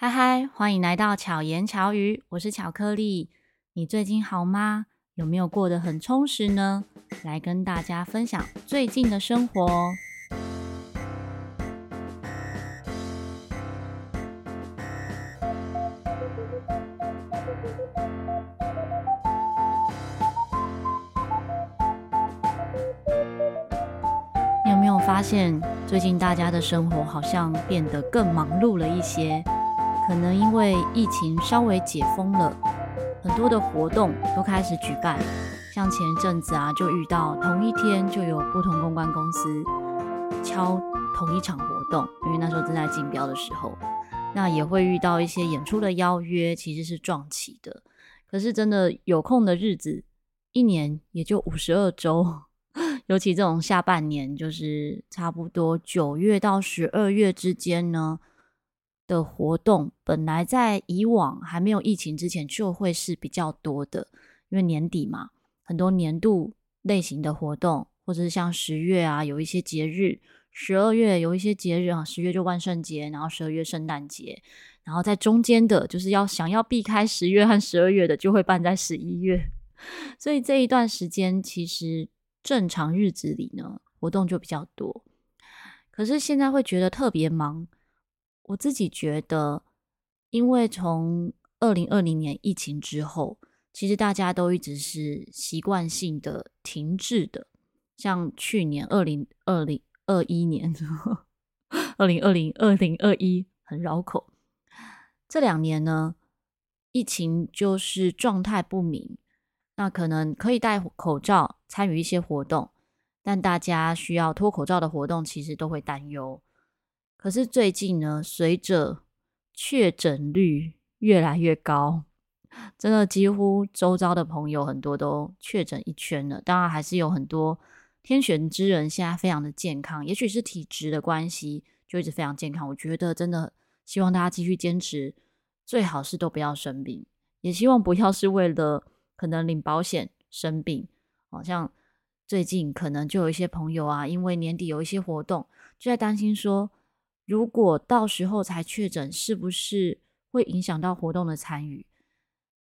嗨嗨，欢迎来到巧言巧语，我是巧克力。你最近好吗？有没有过得很充实呢？来跟大家分享最近的生活。你有没有发现，最近大家的生活好像变得更忙碌了一些？可能因为疫情稍微解封了，很多的活动都开始举办。像前一阵子啊，就遇到同一天就有不同公关公司敲同一场活动，因为那时候正在竞标的时候。那也会遇到一些演出的邀约，其实是撞期的。可是真的有空的日子，一年也就五十二周，尤其这种下半年，就是差不多九月到十二月之间呢。的活动本来在以往还没有疫情之前就会是比较多的，因为年底嘛，很多年度类型的活动，或者是像十月啊有一些节日，十二月有一些节日啊，十月就万圣节，然后十二月圣诞节，然后在中间的就是要想要避开十月和十二月的，就会办在十一月，所以这一段时间其实正常日子里呢，活动就比较多，可是现在会觉得特别忙。我自己觉得，因为从二零二零年疫情之后，其实大家都一直是习惯性的停滞的。像去年二零二零二一年，二零二零二零二一很绕口。这两年呢，疫情就是状态不明，那可能可以戴口罩参与一些活动，但大家需要脱口罩的活动，其实都会担忧。可是最近呢，随着确诊率越来越高，真的几乎周遭的朋友很多都确诊一圈了。当然，还是有很多天选之人现在非常的健康，也许是体质的关系，就一直非常健康。我觉得真的希望大家继续坚持，最好是都不要生病，也希望不要是为了可能领保险生病。好像最近可能就有一些朋友啊，因为年底有一些活动，就在担心说。如果到时候才确诊，是不是会影响到活动的参与？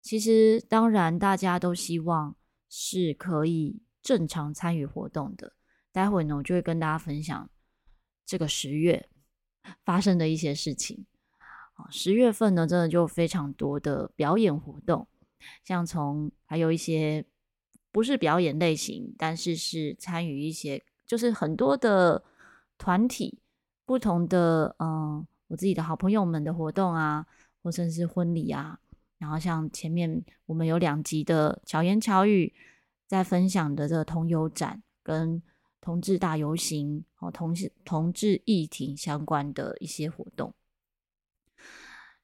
其实，当然大家都希望是可以正常参与活动的。待会呢，我就会跟大家分享这个十月发生的一些事情。啊，十月份呢，真的就非常多的表演活动，像从还有一些不是表演类型，但是是参与一些，就是很多的团体。不同的嗯，我自己的好朋友们的活动啊，或者是婚礼啊，然后像前面我们有两集的巧言巧语在分享的这个同游展跟同志大游行哦，同同志议题相关的一些活动。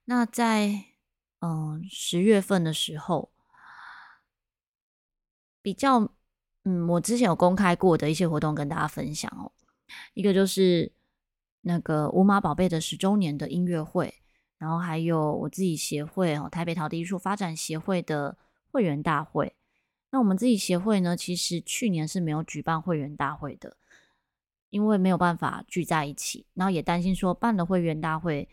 那在嗯十月份的时候，比较嗯，我之前有公开过的一些活动跟大家分享哦，一个就是。那个五马宝贝的十周年的音乐会，然后还有我自己协会哦，台北陶笛艺术发展协会的会员大会。那我们自己协会呢，其实去年是没有举办会员大会的，因为没有办法聚在一起，然后也担心说办了会员大会，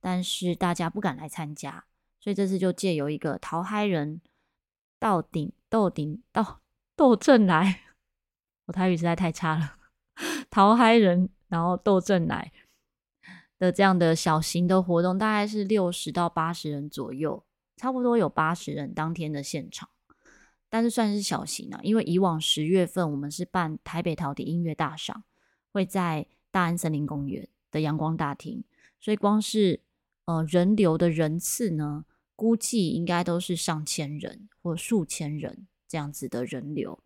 但是大家不敢来参加，所以这次就借由一个桃嗨人到顶斗顶到斗阵来，我台语实在太差了，桃嗨人。然后斗阵来的这样的小型的活动，大概是六十到八十人左右，差不多有八十人当天的现场，但是算是小型啊。因为以往十月份我们是办台北陶笛音乐大赏，会在大安森林公园的阳光大厅，所以光是呃人流的人次呢，估计应该都是上千人或数千人这样子的人流，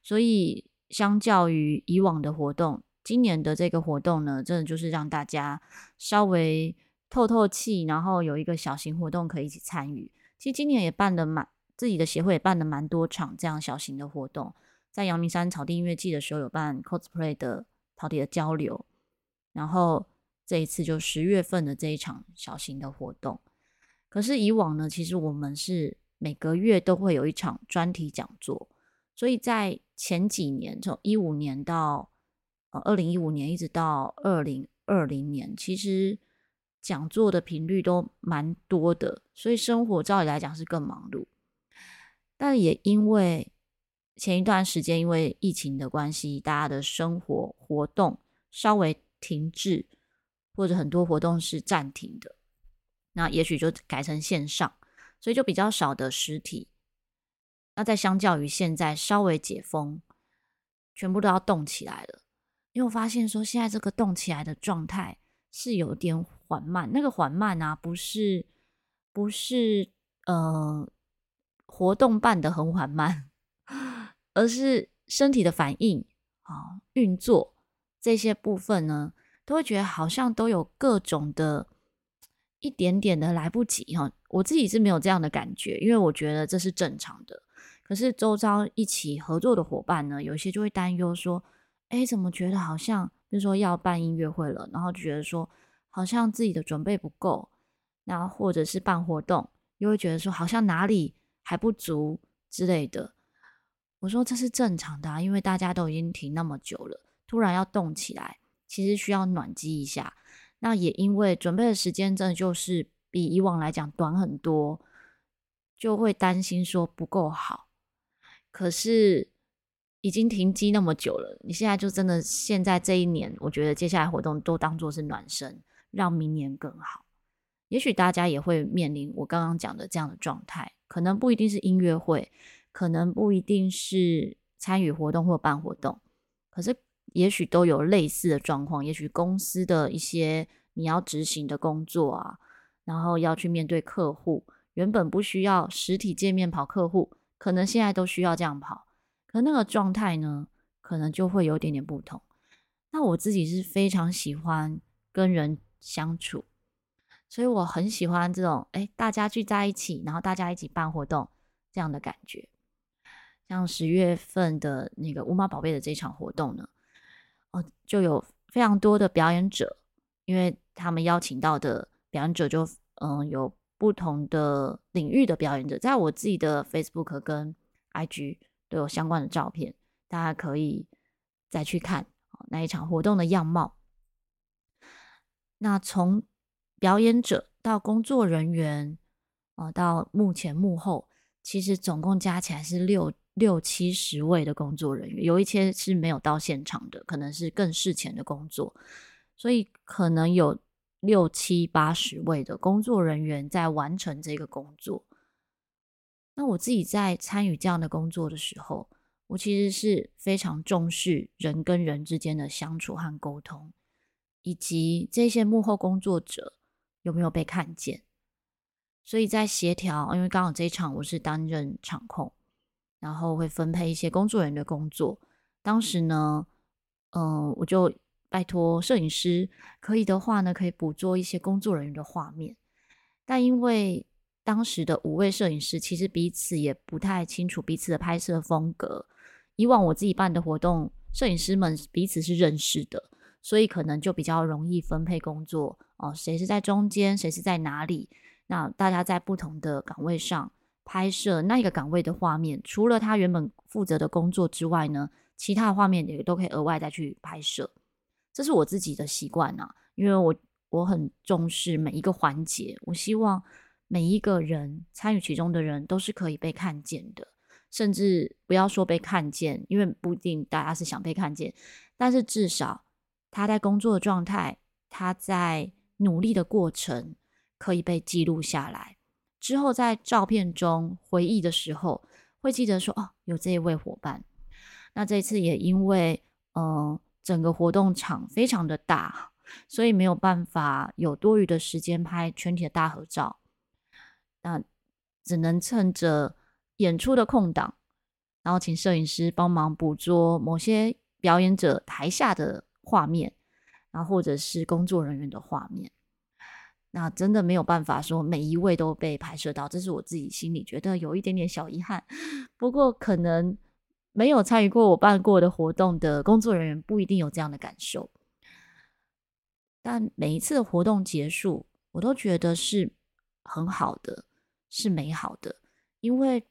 所以相较于以往的活动。今年的这个活动呢，真的就是让大家稍微透透气，然后有一个小型活动可以一起参与。其实今年也办了蛮，自己的协会也办了蛮多场这样小型的活动。在阳明山草地音乐季的时候有办 cosplay 的陶笛的交流，然后这一次就十月份的这一场小型的活动。可是以往呢，其实我们是每个月都会有一场专题讲座，所以在前几年，从一五年到二零一五年一直到二零二零年，其实讲座的频率都蛮多的，所以生活照理来讲是更忙碌。但也因为前一段时间因为疫情的关系，大家的生活活动稍微停滞，或者很多活动是暂停的，那也许就改成线上，所以就比较少的实体。那在相较于现在稍微解封，全部都要动起来了，因为我发现说现在这个动起来的状态是有点缓慢。那个缓慢啊，不是不是呃活动办得很缓慢，而是身体的反应啊、运作这些部分呢，都会觉得好像都有各种的一点点的来不及哈。我自己是没有这样的感觉，因为我觉得这是正常的。可是周遭一起合作的伙伴呢，有些就会担忧说：“哎，怎么觉得好像，比如说要办音乐会了，然后就觉得说好像自己的准备不够，那或者是办活动，又会觉得说好像哪里还不足之类的。”我说这是正常的啊，因为大家都已经停那么久了，突然要动起来，其实需要暖机一下。那也因为准备的时间真的就是比以往来讲短很多，就会担心说不够好。可是已经停机那么久了，你现在就真的现在这一年，我觉得接下来活动都当做是暖身，让明年更好。也许大家也会面临我刚刚讲的这样的状态，可能不一定是音乐会，可能不一定是参与活动或办活动，可是也许都有类似的状况。也许公司的一些你要执行的工作啊，然后要去面对客户，原本不需要实体见面跑客户。可能现在都需要这样跑，可那个状态呢，可能就会有点点不同。那我自己是非常喜欢跟人相处，所以我很喜欢这种哎，大家聚在一起，然后大家一起办活动这样的感觉。像十月份的那个乌猫宝贝的这场活动呢，哦，就有非常多的表演者，因为他们邀请到的表演者就嗯有。不同的领域的表演者，在我自己的 Facebook 跟 IG 都有相关的照片，大家可以再去看那一场活动的样貌。那从表演者到工作人员啊，到幕前幕后，其实总共加起来是六六七十位的工作人员，有一些是没有到现场的，可能是更事前的工作，所以可能有。六七八十位的工作人员在完成这个工作。那我自己在参与这样的工作的时候，我其实是非常重视人跟人之间的相处和沟通，以及这些幕后工作者有没有被看见。所以在协调，因为刚好这一场我是担任场控，然后会分配一些工作人员的工作。当时呢，嗯、我就。拜托摄影师，可以的话呢，可以捕捉一些工作人员的画面。但因为当时的五位摄影师其实彼此也不太清楚彼此的拍摄风格。以往我自己办的活动，摄影师们彼此是认识的，所以可能就比较容易分配工作哦。谁是在中间，谁是在哪里？那大家在不同的岗位上拍摄那一个岗位的画面，除了他原本负责的工作之外呢，其他的画面也都可以额外再去拍摄。这是我自己的习惯啊，因为我我很重视每一个环节，我希望每一个人参与其中的人都是可以被看见的，甚至不要说被看见，因为不一定大家是想被看见，但是至少他在工作的状态，他在努力的过程可以被记录下来，之后在照片中回忆的时候，会记得说哦，有这一位伙伴。那这次也因为嗯。整个活动场非常的大，所以没有办法有多余的时间拍全体的大合照。那只能趁着演出的空档，然后请摄影师帮忙捕捉某些表演者台下的画面，然后或者是工作人员的画面。那真的没有办法说每一位都被拍摄到，这是我自己心里觉得有一点点小遗憾。不过可能。没有参与过我办过的活动的工作人员不一定有这样的感受，但每一次活动结束，我都觉得是很好的，是美好的，因为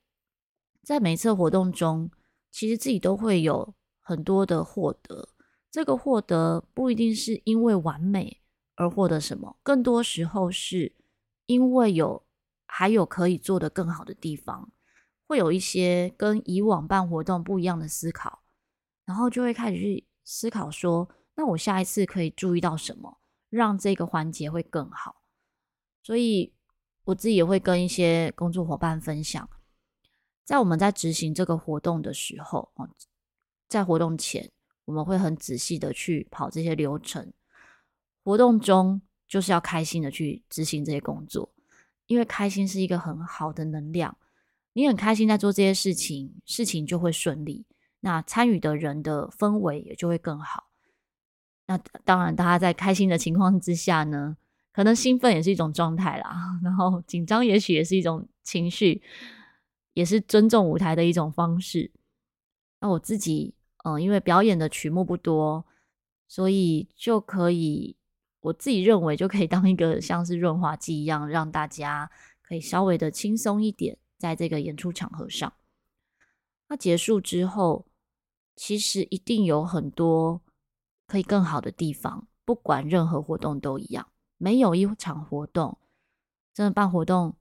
在每次活动中，其实自己都会有很多的获得。这个获得不一定是因为完美而获得什么，更多时候是因为有还有可以做得更好的地方，会有一些跟以往办活动不一样的思考，然后就会开始去思考说，那我下一次可以注意到什么，让这个环节会更好。所以我自己也会跟一些工作伙伴分享，在我们在执行这个活动的时候，在活动前，我们会很仔细的去跑这些流程。活动中就是要开心的去执行这些工作，因为开心是一个很好的能量。你很开心在做这些事情，事情就会顺利，那参与的人的氛围也就会更好。那当然，大家在开心的情况之下呢，可能兴奋也是一种状态啦，然后紧张也许也是一种情绪，也是尊重舞台的一种方式。那我自己，嗯、因为表演的曲目不多，所以就可以。我自己认为就可以当一个像是润滑剂一样，让大家可以稍微的轻松一点，在这个演出场合上。那结束之后，其实一定有很多可以更好的地方。不管任何活动都一样，没有一场活动真的办活动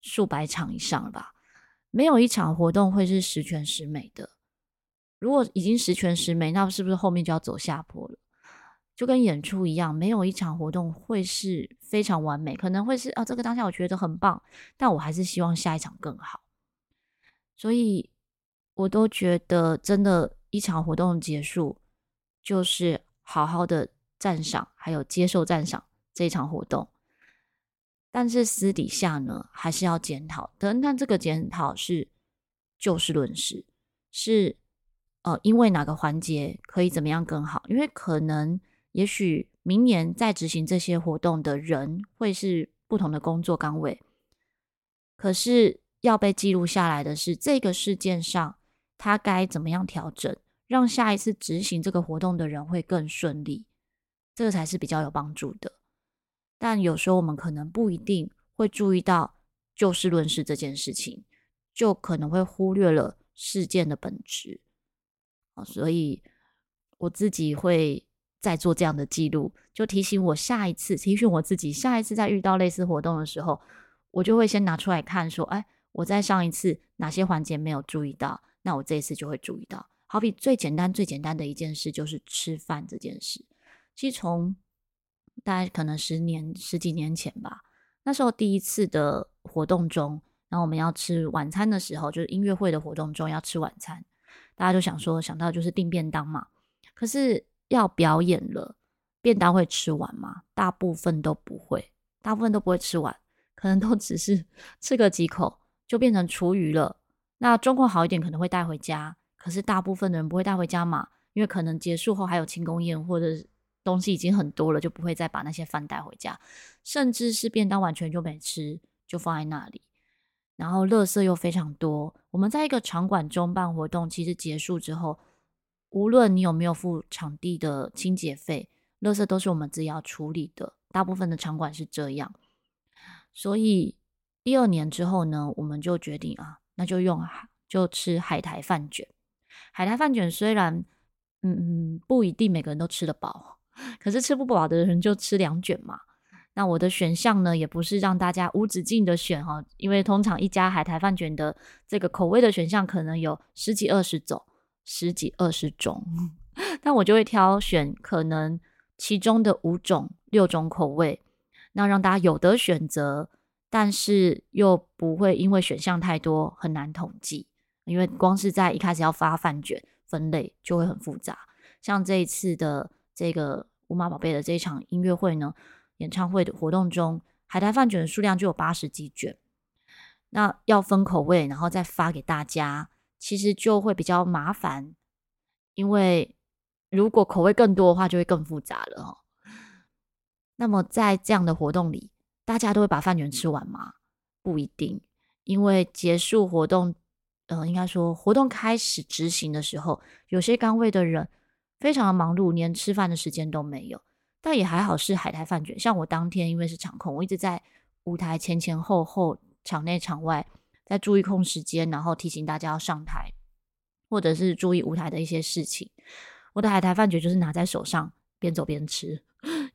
数百场以上了吧？没有一场活动会是十全十美的。如果已经十全十美，那是不是后面就要走下坡了？就跟演出一样，没有一场活动会是非常完美，可能会是啊，这个当下我觉得很棒，但我还是希望下一场更好。所以，我都觉得真的，一场活动结束，就是好好的赞赏，还有接受赞赏这一场活动。但是私底下呢，还是要检讨。但但这个检讨是就事论事，是呃，因为哪个环节可以怎么样更好？因为可能。也许明年在执行这些活动的人会是不同的工作岗位，可是要被记录下来的是这个事件上他该怎么样调整，让下一次执行这个活动的人会更顺利，这个才是比较有帮助的。但有时候我们可能不一定会注意到就事论事这件事情，就可能会忽略了事件的本质。所以我自己会。再做这样的记录，就提醒我下一次，提醒我自己下一次再遇到类似活动的时候，我就会先拿出来看，说：“哎，我在上一次哪些环节没有注意到？那我这一次就会注意到。”好比最简单、最简单的一件事就是吃饭这件事。其实从大概可能十年、十几年前吧，那时候第一次的活动中，然后我们要吃晚餐的时候，就是音乐会的活动中要吃晚餐，大家就想说想到就是订便当嘛，可是。要表演了，便当会吃完吗？大部分都不会，大部分都不会吃完，可能都只是 吃个几口就变成厨余了。那状况好一点可能会带回家，可是大部分的人不会带回家嘛，因为可能结束后还有庆功宴或者东西已经很多了，就不会再把那些饭带回家，甚至是便当完全就没吃，就放在那里，然后垃圾又非常多。我们在一个场馆中办活动，其实结束之后。无论你有没有付场地的清洁费，垃圾都是我们自己要处理的。大部分的场馆是这样，所以第二年之后呢，我们就决定啊，那就用就吃海苔饭卷。海苔饭卷虽然嗯嗯不一定每个人都吃得饱，可是吃不饱的人就吃两卷嘛。那我的选项呢，也不是让大家无止境的选哈，因为通常一家海苔饭卷的这个口味的选项可能有十几二十种。十几二十种，但我就会挑选可能其中的五种、六种口味，那让大家有得选择，但是又不会因为选项太多很难统计，因为光是在一开始要发饭卷分类就会很复杂。像这一次的这个五马宝贝的这一场音乐会呢，演唱会的活动中，海苔饭卷的数量就有八十几卷，那要分口味，然后再发给大家。其实就会比较麻烦，因为如果口味更多的话，就会更复杂了哦。那么在这样的活动里，大家都会把饭卷吃完吗？不一定，因为结束活动，呃，应该说活动开始执行的时候，有些岗位的人非常的忙碌，连吃饭的时间都没有。但也还好是海苔饭卷，像我当天因为是场控，我一直在舞台前前后后、场内场外。在注意控时间，然后提醒大家要上台，或者是注意舞台的一些事情。我的海苔饭卷就是拿在手上边走边吃，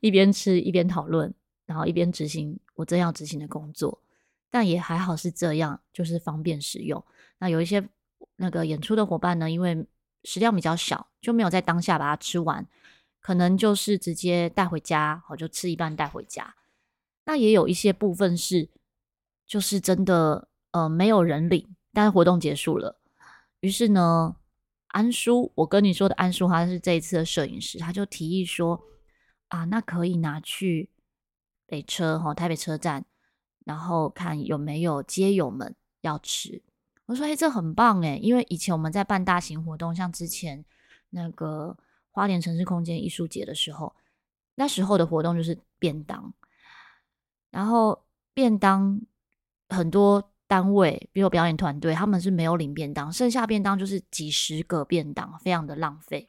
一边吃一边讨论，然后一边执行我正要执行的工作。但也还好是这样，就是方便使用。那有一些那个演出的伙伴呢，因为食量比较小，就没有在当下把它吃完，可能就是直接带回家，好，就吃一半带回家。那也有一些部分是，就是真的呃没有人领，但是活动结束了，于是呢，安叔，我跟你说的安叔，他是这一次的摄影师，他就提议说啊，那可以拿去北车哈，台北车站。然后看有没有街友们要吃，我说：“哎，这很棒哎！因为以前我们在办大型活动，像之前那个花莲城市空间艺术节的时候，那时候的活动就是便当，然后便当很多单位，比如表演团队，他们是没有领便当，剩下便当就是几十个便当，非常的浪费。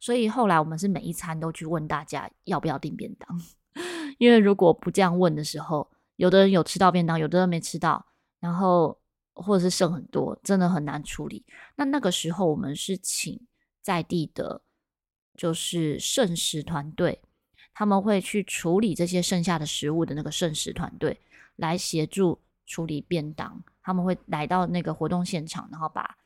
所以后来我们是每一餐都去问大家要不要订便当，因为如果不这样问的时候，有的人有吃到便当，有的人没吃到，然后或者是剩很多，真的很难处理。那那个时候我们是请在地的，就是剩食团队，他们会去处理这些剩下的食物的那个剩食团队来协助处理便当。他们会来到那个活动现场，然后把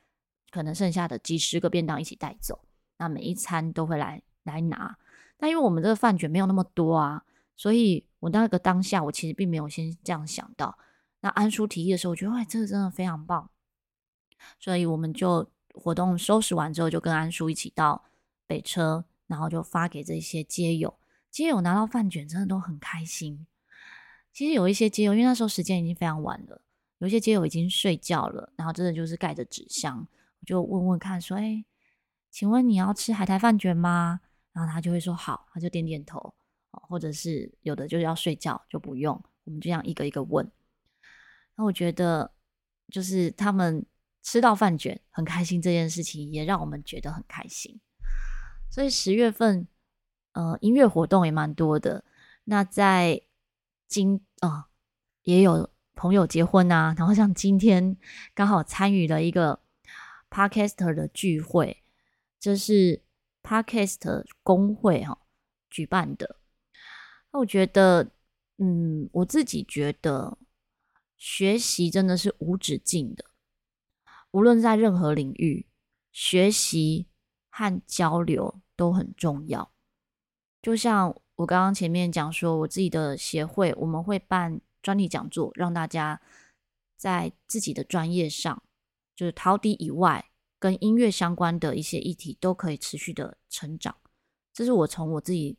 可能剩下的几十个便当一起带走。那每一餐都会来来拿。那因为我们这个饭卷没有那么多啊，所以。我那个当下，我其实并没有先这样想到。那安叔提议的时候，我觉得哇，这个真的非常棒。所以我们就活动收拾完之后，就跟安叔一起到北车，然后就发给这些街友。街友拿到饭卷，真的都很开心。其实有一些街友，因为那时候时间已经非常晚了，有一些街友已经睡觉了，然后真的就是盖着纸箱，我就问问看，说：“哎，请问你要吃海苔饭卷吗？”然后他就会说：“好。”他就点点头。或者是有的就是要睡觉就不用，我们就这样一个一个问。那我觉得就是他们吃到饭卷很开心这件事情，也让我们觉得很开心。所以十月份，呃，音乐活动也蛮多的。那在今啊、也有朋友结婚啊，然后像今天刚好参与了一个 Podcaster 的聚会，这是 Podcast 公会哈举办的。那我觉得，嗯，我自己觉得学习真的是无止境的，无论在任何领域，学习和交流都很重要。就像我刚刚前面讲说，我自己的协会，我们会办专题讲座，让大家在自己的专业上，就是陶笛以外，跟音乐相关的一些议题，都可以持续的成长。这是我从我自己。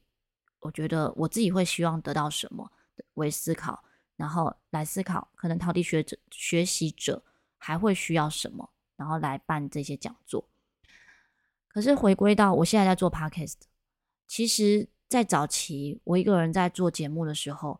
我觉得我自己会希望得到什么为思考，然后来思考可能陶笛学者学习者还会需要什么，然后来办这些讲座。可是回归到我现在在做 podcast，其实，在早期我一个人在做节目的时候，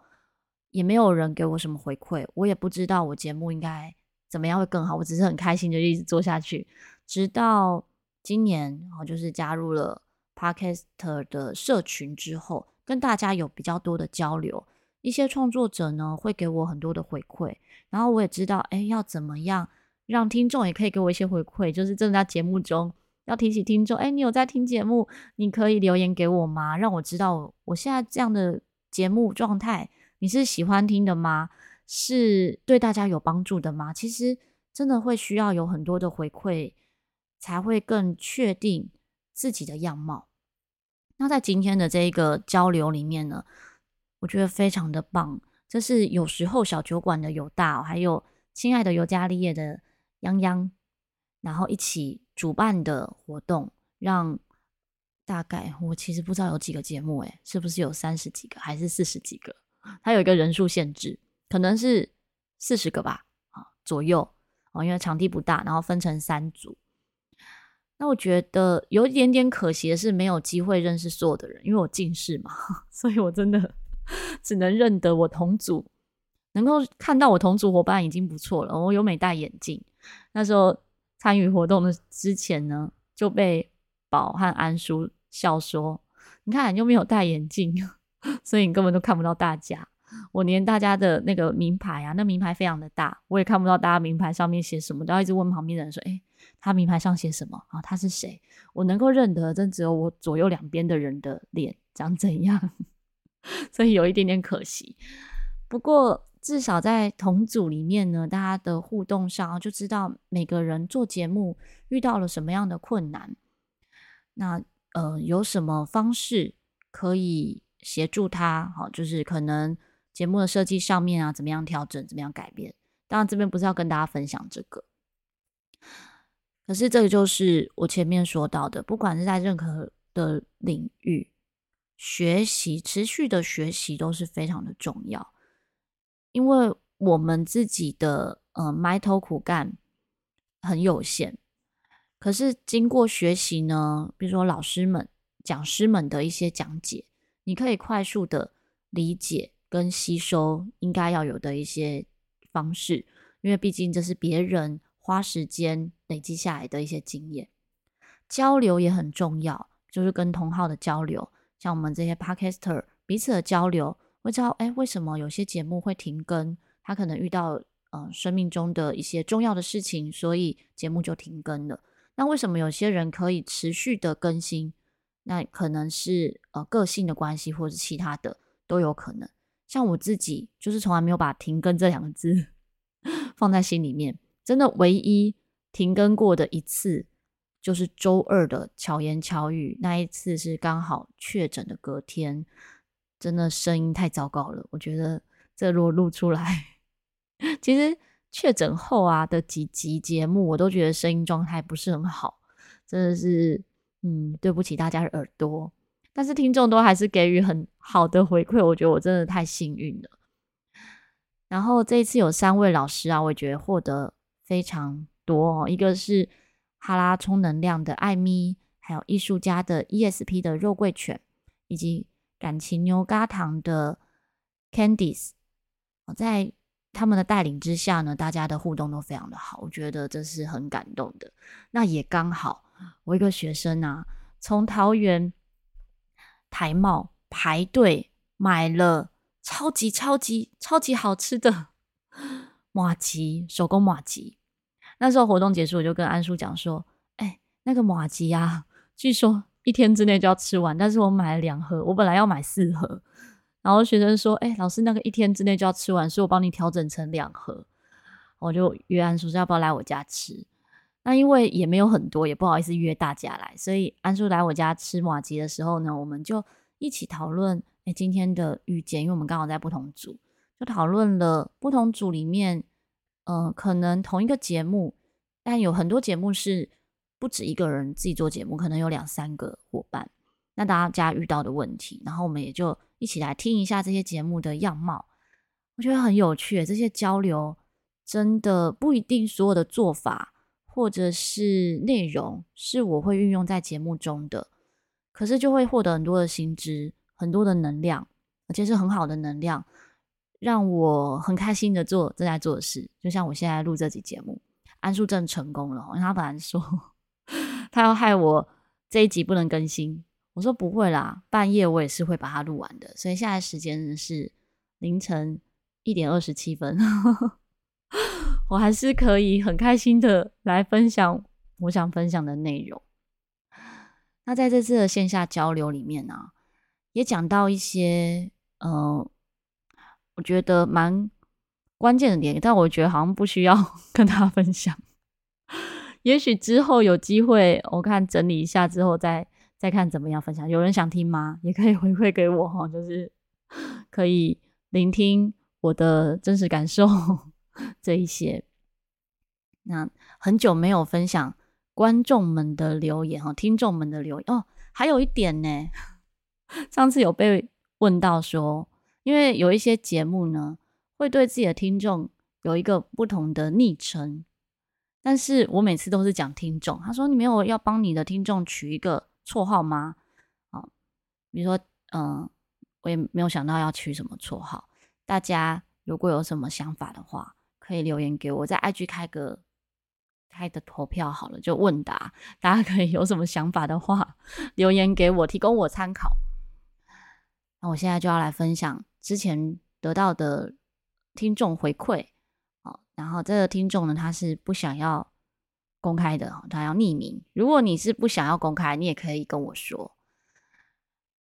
也没有人给我什么回馈，我也不知道我节目应该怎么样会更好。我只是很开心就一直做下去，直到今年，然后就是加入了。Podcaster 的社群之后，跟大家有比较多的交流，一些创作者呢会给我很多的回馈，然后我也知道，哎，要怎么样让听众也可以给我一些回馈，就是正在节目中要提醒听众，哎，你有在听节目，你可以留言给我吗？让我知道我现在这样的节目状态，你是喜欢听的吗？是对大家有帮助的吗？其实真的会需要有很多的回馈，才会更确定自己的样貌。那在今天的这一个交流里面呢，我觉得非常的棒。这是有时候小酒馆的有大，还有亲爱的尤加利叶的泱泱，然后一起主办的活动，让大概我其实不知道有几个节目，诶，是不是有三十几个还是四十几个？它有一个人数限制，可能是四十个吧，啊左右哦，因为场地不大，然后分成三组。那我觉得有一点点可惜的是，没有机会认识所有的人，因为我近视嘛，所以我真的 只能认得我同组，能够看到我同组伙伴已经不错了。我有没戴眼镜，那时候参与活动的之前呢，就被宝和安叔笑说：“你看，你又没有戴眼镜，所以你根本都看不到大家。我连大家的那个名牌啊，那名牌非常的大，我也看不到大家名牌上面写什么，都要一直问旁边的人说：‘哎’。”他名牌上写什么啊？他是谁？我能够认得，真只有我左右两边的人的脸长怎样。所以有一点点可惜。不过至少在同组里面呢，大家的互动上就知道每个人做节目遇到了什么样的困难，那呃有什么方式可以协助他，好，就是可能节目的设计上面啊，怎么样调整，怎么样改变。当然这边不是要跟大家分享这个。可是，这个就是我前面说到的，不管是在任何的领域，学习持续的学习都是非常的重要。因为我们自己的呃埋头苦干很有限，可是经过学习呢，比如说老师们、讲师们的一些讲解，你可以快速的理解跟吸收应该要有的一些方式，因为毕竟这是别人。花时间累积下来的一些经验，交流也很重要，就是跟同好的交流，像我们这些 podcaster 彼此的交流，会知道哎，为什么有些节目会停更？他可能遇到嗯、呃、生命中的一些重要的事情，所以节目就停更了。那为什么有些人可以持续的更新？那可能是呃个性的关系，或者是其他的都有可能。像我自己，就是从来没有把停更这两个字 放在心里面。真的唯一停更过的一次，就是周二的巧言巧语那一次，是刚好确诊的隔天，真的声音太糟糕了。我觉得这如果录出来，其实确诊后啊的几集节目，我都觉得声音状态不是很好，真的是嗯对不起大家的耳朵。但是听众都还是给予很好的回馈，我觉得我真的太幸运了。然后这一次有三位老师啊，我觉得获得。非常多哦，一个是哈拉充能量的艾咪，还有艺术家的 ESP 的肉桂犬，以及感情牛轧糖的 Candice。在他们的带领之下呢，大家的互动都非常的好，我觉得这是很感动的。那也刚好，我一个学生啊，从桃园台茂排队买了超级超级超级好吃的 马吉，手工马吉。那时候活动结束，我就跟安叔讲说：“哎、那个麻糬啊，据说一天之内就要吃完，但是我买了两盒，我本来要买四盒。然后学生说：‘哎、老师，那个一天之内就要吃完，所以我帮你调整成两盒。’我就约安叔说要不要来我家吃。那因为也没有很多，也不好意思约大家来，所以安叔来我家吃麻糬的时候呢，我们就一起讨论哎今天的遇见，因为我们刚好在不同组，就讨论了不同组里面。”嗯、可能同一个节目，但有很多节目是不止一个人自己做节目，可能有两三个伙伴。那大家遇到的问题，然后我们也就一起来听一下这些节目的样貌，我觉得很有趣。这些交流真的不一定所有的做法或者是内容是我会运用在节目中的，可是就会获得很多的新知，很多的能量，而且是很好的能量。让我很开心的做正在做的事，就像我现在录这集节目，安叔正成功了。他本来说 他要害我这一集不能更新，我说不会啦，半夜我也是会把它录完的。所以现在时间是凌晨一点二十七分，我还是可以很开心的来分享我想分享的内容。那在这次的线下交流里面呢、也讲到一些呃。我觉得蛮关键的点，但我觉得好像不需要 跟大家分享。也许之后有机会，我看整理一下之后再再看怎么样分享。有人想听吗？也可以 回馈给我哈，就是 可以聆听我的真实感受这一些。那很久没有分享观众们的留言哈，听众们的留言哦。还有一点呢，上次有被问到说。因为有一些节目呢，会对自己的听众有一个不同的昵称，但是我每次都是讲听众。他说：“你没有要帮你的听众取一个绰号吗？”啊，比如说，嗯，我也没有想到要取什么绰号。大家如果有什么想法的话，可以留言给我，在 IG 开个开的投票好了，就问答，大家可以有什么想法的话，留言给我，提供我参考。那我现在就要来分享。之前得到的听众回馈，哦，然后这个听众呢，他是不想要公开的，他要匿名。如果你是不想要公开，你也可以跟我说。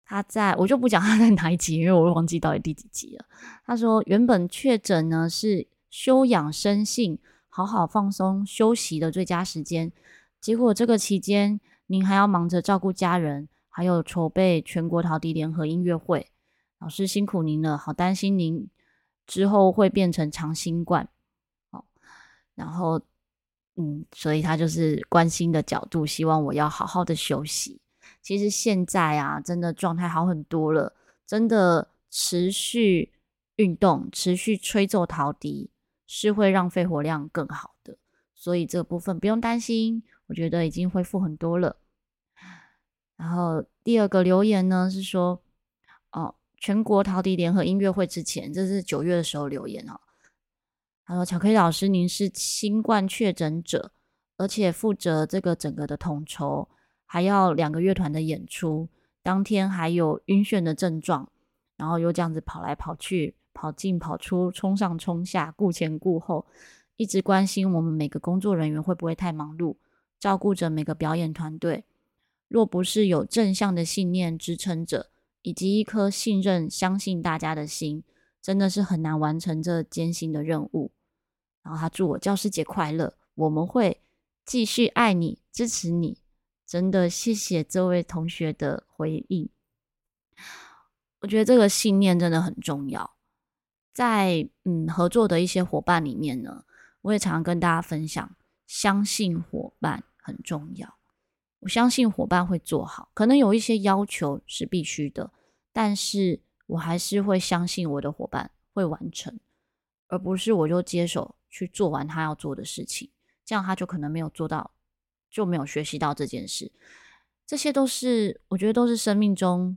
他在我就不讲他在哪一集，因为我忘记到底第几集了。他说原本确诊呢是休养生息、好好放松休息的最佳时间，结果这个期间您还要忙着照顾家人，还有筹备全国陶笛联合音乐会，老师辛苦您了，好担心您之后会变成长新冠。好，然后。嗯，所以他就是关心的角度，希望我要好好的休息。其实现在啊，真的状态好很多了，真的持续运动、持续吹奏陶笛是会让肺活量更好的，所以这部分不用担心，我觉得已经恢复很多了。然后第二个留言呢是说，全国陶笛联合音乐会之前，这是九月的时候留言哦。他说：“巧克力老师，您是新冠确诊者，而且负责这个整个的统筹，还要两个乐团的演出，当天还有晕眩的症状，然后又这样子跑来跑去，跑进跑出，冲上冲下，顾前顾后，一直关心我们每个工作人员会不会太忙碌，照顾着每个表演团队。若不是有正向的信念支撑着，以及一颗信任、相信大家的心，真的是很难完成这艰辛的任务。”然后他祝我教师节快乐，我们会继续爱你、支持你。真的谢谢这位同学的回应。我觉得这个信念真的很重要。在嗯合作的一些伙伴里面呢，我也常常跟大家分享，相信伙伴很重要。我相信伙伴会做好，可能有一些要求是必须的，但是我还是会相信我的伙伴会完成，而不是我就接手。去做完他要做的事情，这样他就可能没有做到，就没有学习到这件事。这些都是我觉得都是生命中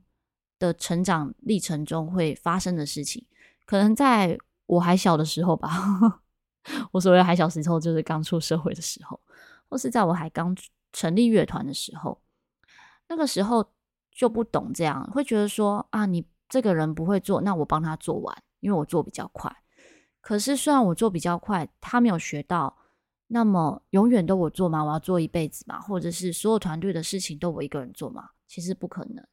的成长历程中会发生的事情。可能在我还小的时候吧，我所谓还小时候就是刚出社会的时候，或是在我还刚成立乐团的时候，那个时候就不懂这样，会觉得说啊，你这个人不会做，那我帮他做完，因为我做比较快。可是，虽然我做比较快，他没有学到，那么永远都我做吗？我要做一辈子吗？或者是所有团队的事情都我一个人做吗？其实不可能。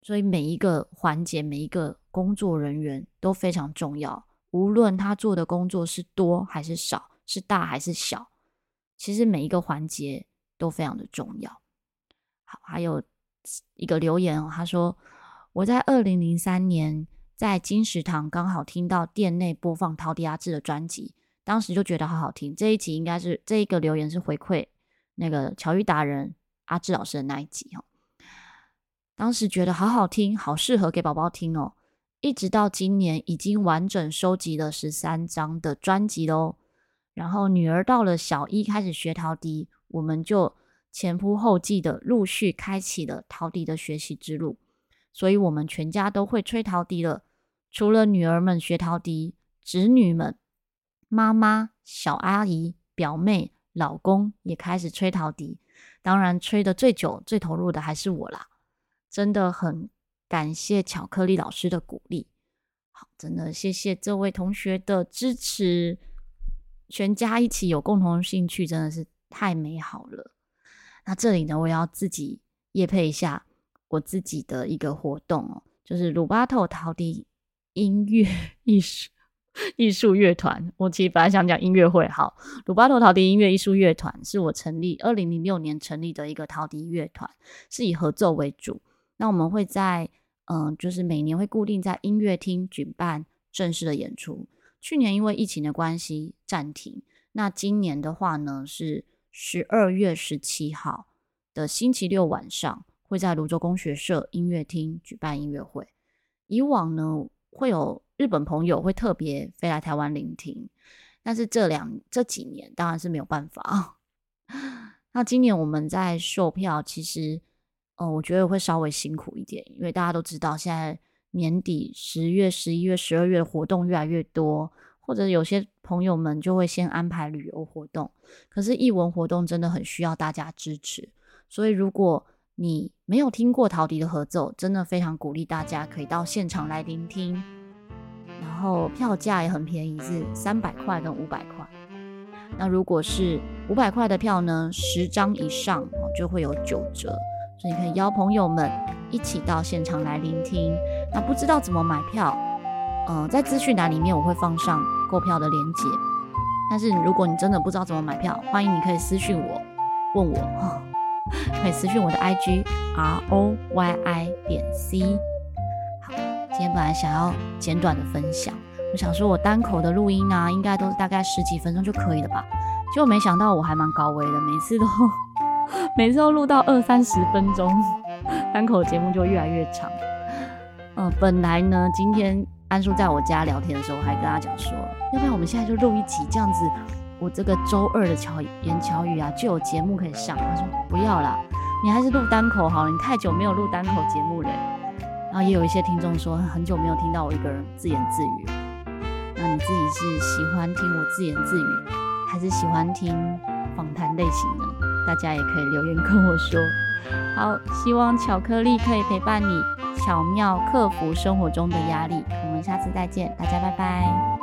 所以每一个环节，每一个工作人员都非常重要，无论他做的工作是多还是少，是大还是小，其实每一个环节都非常的重要。好，还有一个留言哦，他说我在二零零三年。在金石堂刚好听到店内播放陶笛阿志的专辑，当时就觉得好好听。这一集应该是这一个留言是回馈那个巧育达人阿志老师的那一集哦。当时觉得好好听，好适合给宝宝听哦。一直到今年已经完整收集了十三张的专辑喽。然后女儿到了小一开始学陶笛，我们就前仆后继的陆续开启了陶笛的学习之路。所以我们全家都会吹陶笛了。除了女儿们学陶笛，侄女们、妈妈、小阿姨、表妹、老公也开始吹陶笛。当然，吹的最久、最投入的还是我啦。真的很感谢巧克力老师的鼓励。好，真的谢谢这位同学的支持。全家一起有共同兴趣，真的是太美好了。那这里呢，我要自己业配一下我自己的一个活动哦，就是鲁巴头陶笛。音乐艺术艺术乐团，我其实本来想讲音乐会。好，鲁巴托陶笛音乐艺术乐团是我成立二零零六年成立的一个陶笛乐团，是以合奏为主。那我们会在嗯、就是每年会固定在音乐厅举办正式的演出。去年因为疫情的关系暂停，那今年的话呢，是十二月十七号的星期六晚上，会在芦洲功学社音乐厅举办音乐会。以往呢，会有日本朋友会特别飞来台湾聆听，但是这两这几年当然是没有办法。那今年我们在售票，其实，呃，我觉得会稍微辛苦一点，因为大家都知道，现在年底十月、十一月、十二月的活动越来越多，或者有些朋友们就会先安排旅游活动。可是艺文活动真的很需要大家支持，所以如果你没有听过陶笛的合奏，真的非常鼓励大家可以到现场来聆听。然后票价也很便宜，是三百块跟五百块。那如果是五百块的票呢，十张以上就会有九折。所以你可以邀朋友们一起到现场来聆听。那不知道怎么买票，呃，在资讯栏里面我会放上购票的链接。但是如果你真的不知道怎么买票，欢迎你可以私讯我，问我，可以私讯我的 IG R O Y I 点 C。好，今天本来想要简短的分享，我想说我单口的录音啊，应该都是大概十几分钟就可以了吧？结果没想到我还蛮高危的，每次都 每次都录到二三十分钟，单口节目就越来越长。嗯、本来呢，今天。安叔在我家聊天的时候，我还跟他讲说，要不然我们现在就录一集，这样子，我这个周二的巧言巧语啊，就有节目可以上。他说不要啦，你还是录单口好了，你太久没有录单口节目了。然后也有一些听众说，很久没有听到我一个人自言自语。那你自己是喜欢听我自言自语，还是喜欢听访谈类型呢？大家也可以留言跟我说。好，希望巧克力可以陪伴你。巧妙克服生活中的压力，我们下次再见，大家拜拜。